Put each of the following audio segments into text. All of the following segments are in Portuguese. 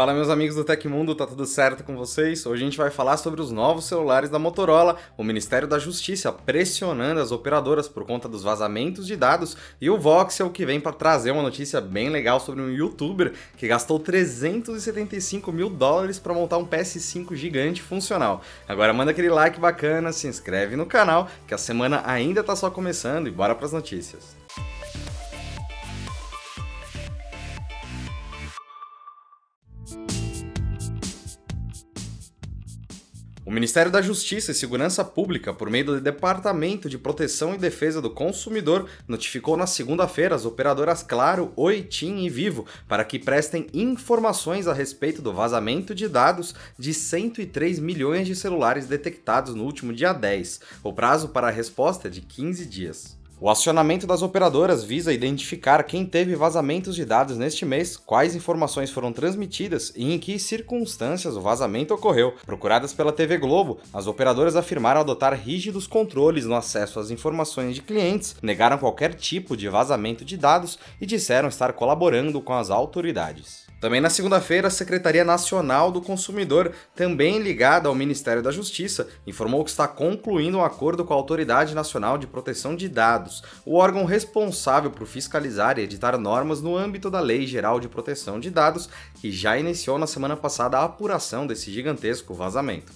Fala meus amigos do Tecmundo, tá tudo certo com vocês? Hoje a gente vai falar sobre os novos celulares da Motorola, o Ministério da Justiça pressionando as operadoras por conta dos vazamentos de dados e o Voxel que vem para trazer uma notícia bem legal sobre um youtuber que gastou 375 mil dólares para montar um PS5 gigante funcional. Agora manda aquele like bacana, se inscreve no canal que a semana ainda tá só começando e bora pras notícias. O Ministério da Justiça e Segurança Pública, por meio do Departamento de Proteção e Defesa do Consumidor, notificou na segunda-feira as operadoras Claro, Oi, TIM e Vivo para que prestem informações a respeito do vazamento de dados de 103 milhões de celulares detectados no último dia 10. O prazo para a resposta é de 15 dias. O acionamento das operadoras visa identificar quem teve vazamentos de dados neste mês, quais informações foram transmitidas e em que circunstâncias o vazamento ocorreu. Procuradas pela TV Globo, as operadoras afirmaram adotar rígidos controles no acesso às informações de clientes, negaram qualquer tipo de vazamento de dados e disseram estar colaborando com as autoridades. Também na segunda-feira, a Secretaria Nacional do Consumidor, também ligada ao Ministério da Justiça, informou que está concluindo um acordo com a Autoridade Nacional de Proteção de Dados, o órgão responsável por fiscalizar e editar normas no âmbito da Lei Geral de Proteção de Dados, que já iniciou na semana passada a apuração desse gigantesco vazamento.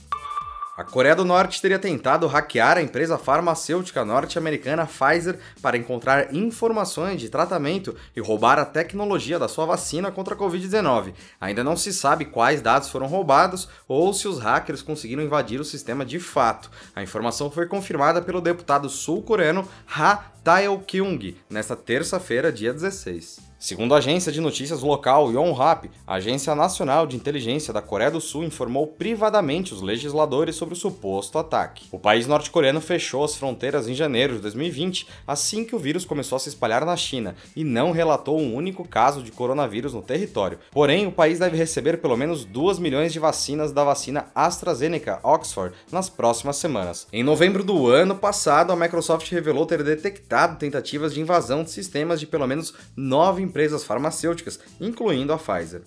A Coreia do Norte teria tentado hackear a empresa farmacêutica norte-americana Pfizer para encontrar informações de tratamento e roubar a tecnologia da sua vacina contra a Covid-19. Ainda não se sabe quais dados foram roubados ou se os hackers conseguiram invadir o sistema de fato. A informação foi confirmada pelo deputado sul-coreano Ha Tae-kyung nesta terça-feira, dia 16. Segundo a agência de notícias local Yonhap, a Agência Nacional de Inteligência da Coreia do Sul informou privadamente os legisladores sobre o suposto ataque. O país norte-coreano fechou as fronteiras em janeiro de 2020, assim que o vírus começou a se espalhar na China, e não relatou um único caso de coronavírus no território. Porém, o país deve receber pelo menos 2 milhões de vacinas da vacina AstraZeneca Oxford nas próximas semanas. Em novembro do ano passado, a Microsoft revelou ter detectado tentativas de invasão de sistemas de pelo menos 9 empresas farmacêuticas, incluindo a Pfizer.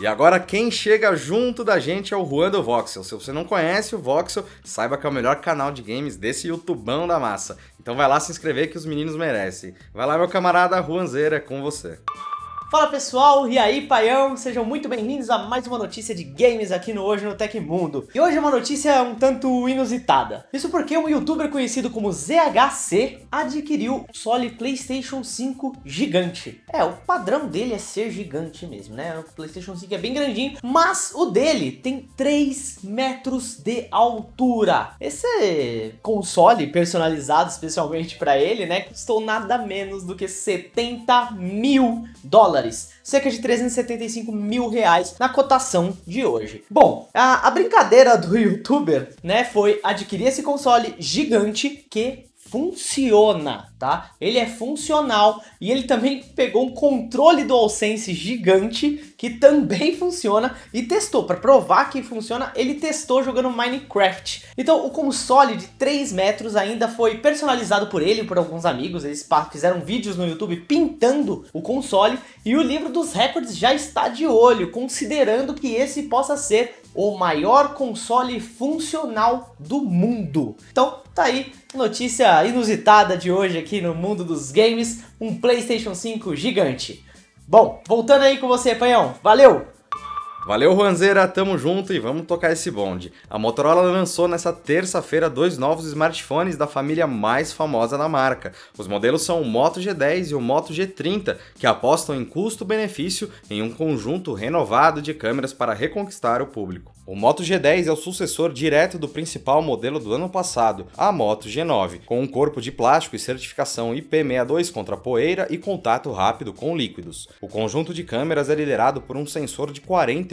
E agora quem chega junto da gente é o Juan do Voxel. Se você não conhece o Voxel, saiba que é o melhor canal de games desse youtubão da massa. Então vai lá se inscrever que os meninos merecem. Vai lá meu camarada Juanzeira, é com você. Fala pessoal, e aí paião, sejam muito bem-vindos a mais uma notícia de games aqui no Hoje no Tecmundo. E hoje é uma notícia um tanto inusitada. Isso porque um youtuber conhecido como ZHC adquiriu um console PlayStation 5 gigante. É, o padrão dele é ser gigante mesmo, né? O PlayStation 5 é bem grandinho, mas o dele tem 3 metros de altura. Esse console personalizado especialmente para ele, né, custou nada menos do que 70 mil dólares dólares, cerca de 375 mil reais na cotação de hoje. Bom, a, a brincadeira do youtuber, né, foi adquirir esse console gigante que funciona, tá? Ele é funcional e ele também pegou um controle DualSense gigante que também funciona e testou para provar que funciona. Ele testou jogando Minecraft. Então o console de 3 metros ainda foi personalizado por ele e por alguns amigos. Eles fizeram vídeos no YouTube pintando o console e o livro dos recordes já está de olho, considerando que esse possa ser o maior console funcional do mundo. Então, tá aí, notícia inusitada de hoje aqui no mundo dos games, um PlayStation 5 gigante. Bom, voltando aí com você, Panhão. Valeu! Valeu, Juanzeira, tamo junto e vamos tocar esse bonde. A Motorola lançou nessa terça-feira dois novos smartphones da família mais famosa da marca. Os modelos são o Moto G10 e o Moto G30, que apostam em custo-benefício em um conjunto renovado de câmeras para reconquistar o público. O Moto G10 é o sucessor direto do principal modelo do ano passado, a Moto G9, com um corpo de plástico e certificação IP62 contra poeira e contato rápido com líquidos. O conjunto de câmeras é liderado por um sensor de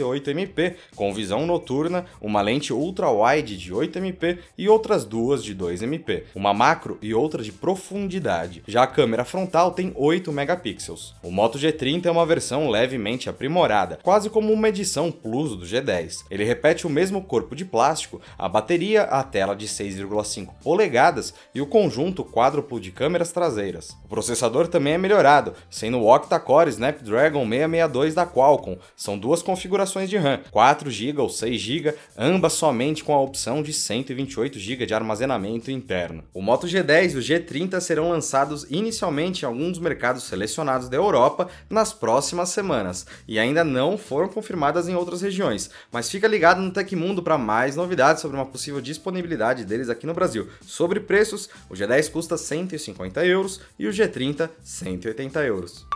48MP, com visão noturna, uma lente ultra-wide de 8MP e outras duas de 2MP, uma macro e outra de profundidade. Já a câmera frontal tem 8 megapixels. O Moto G30 é uma versão levemente aprimorada, quase como uma edição Plus do G10. Ele repete o mesmo corpo de plástico, a bateria, a tela de 6,5 polegadas e o conjunto quádruplo de câmeras traseiras. O processador também é melhorado, sendo o octa-core Snapdragon 662 da Qualcomm. São duas configurações de RAM, 4GB ou 6GB, ambas somente com a opção de 128GB de armazenamento interno. O Moto G10 e o G30 serão lançados inicialmente em alguns mercados selecionados da Europa nas próximas semanas e ainda não foram confirmadas em outras regiões, mas fica ligado no Tecmundo para mais novidades sobre uma possível disponibilidade deles aqui no Brasil. Sobre preços, o G10 custa 150 euros e o G30 180 euros.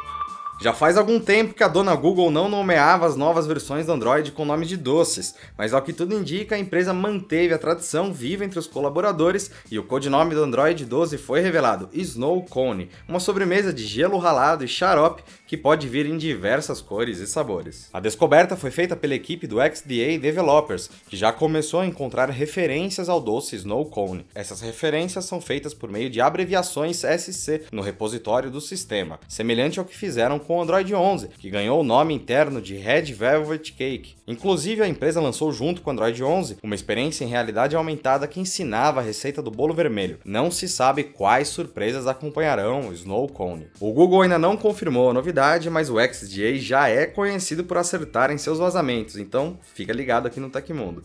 Já faz algum tempo que a dona Google não nomeava as novas versões do Android com nome de doces, mas ao que tudo indica, a empresa manteve a tradição viva entre os colaboradores e o codinome do Android 12 foi revelado: Snow Cone, uma sobremesa de gelo ralado e xarope que pode vir em diversas cores e sabores. A descoberta foi feita pela equipe do XDA Developers, que já começou a encontrar referências ao doce Snow Cone. Essas referências são feitas por meio de abreviações SC no repositório do sistema, semelhante ao que fizeram com o Android 11, que ganhou o nome interno de Red Velvet Cake. Inclusive, a empresa lançou junto com o Android 11 uma experiência em realidade aumentada que ensinava a receita do bolo vermelho. Não se sabe quais surpresas acompanharão o Snow Cone. O Google ainda não confirmou a novidade, mas o XDA já é conhecido por acertar em seus vazamentos, então fica ligado aqui no Tecmundo.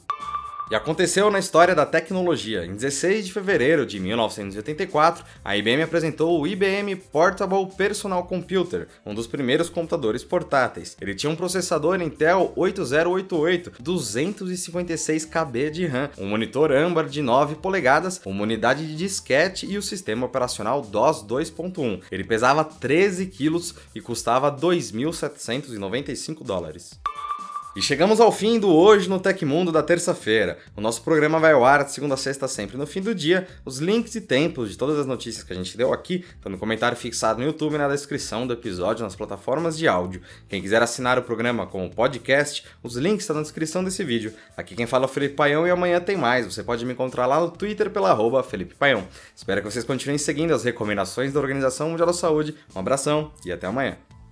E aconteceu na história da tecnologia. Em 16 de fevereiro de 1984, a IBM apresentou o IBM Portable Personal Computer, um dos primeiros computadores portáteis. Ele tinha um processador Intel 8088, 256 KB de RAM, um monitor âmbar de 9 polegadas, uma unidade de disquete e o sistema operacional DOS 2.1. Ele pesava 13 quilos e custava 2.795 dólares. E chegamos ao fim do Hoje no Tecmundo da terça-feira. O nosso programa vai ao ar de segunda a sexta sempre no fim do dia. Os links e tempos de todas as notícias que a gente deu aqui estão no comentário fixado no YouTube e na descrição do episódio nas plataformas de áudio. Quem quiser assinar o programa como podcast, os links estão na descrição desse vídeo. Aqui quem fala é o Felipe Paião e amanhã tem mais. Você pode me encontrar lá no Twitter pela arroba Felipe Paião. Espero que vocês continuem seguindo as recomendações da Organização Mundial da Saúde. Um abração e até amanhã.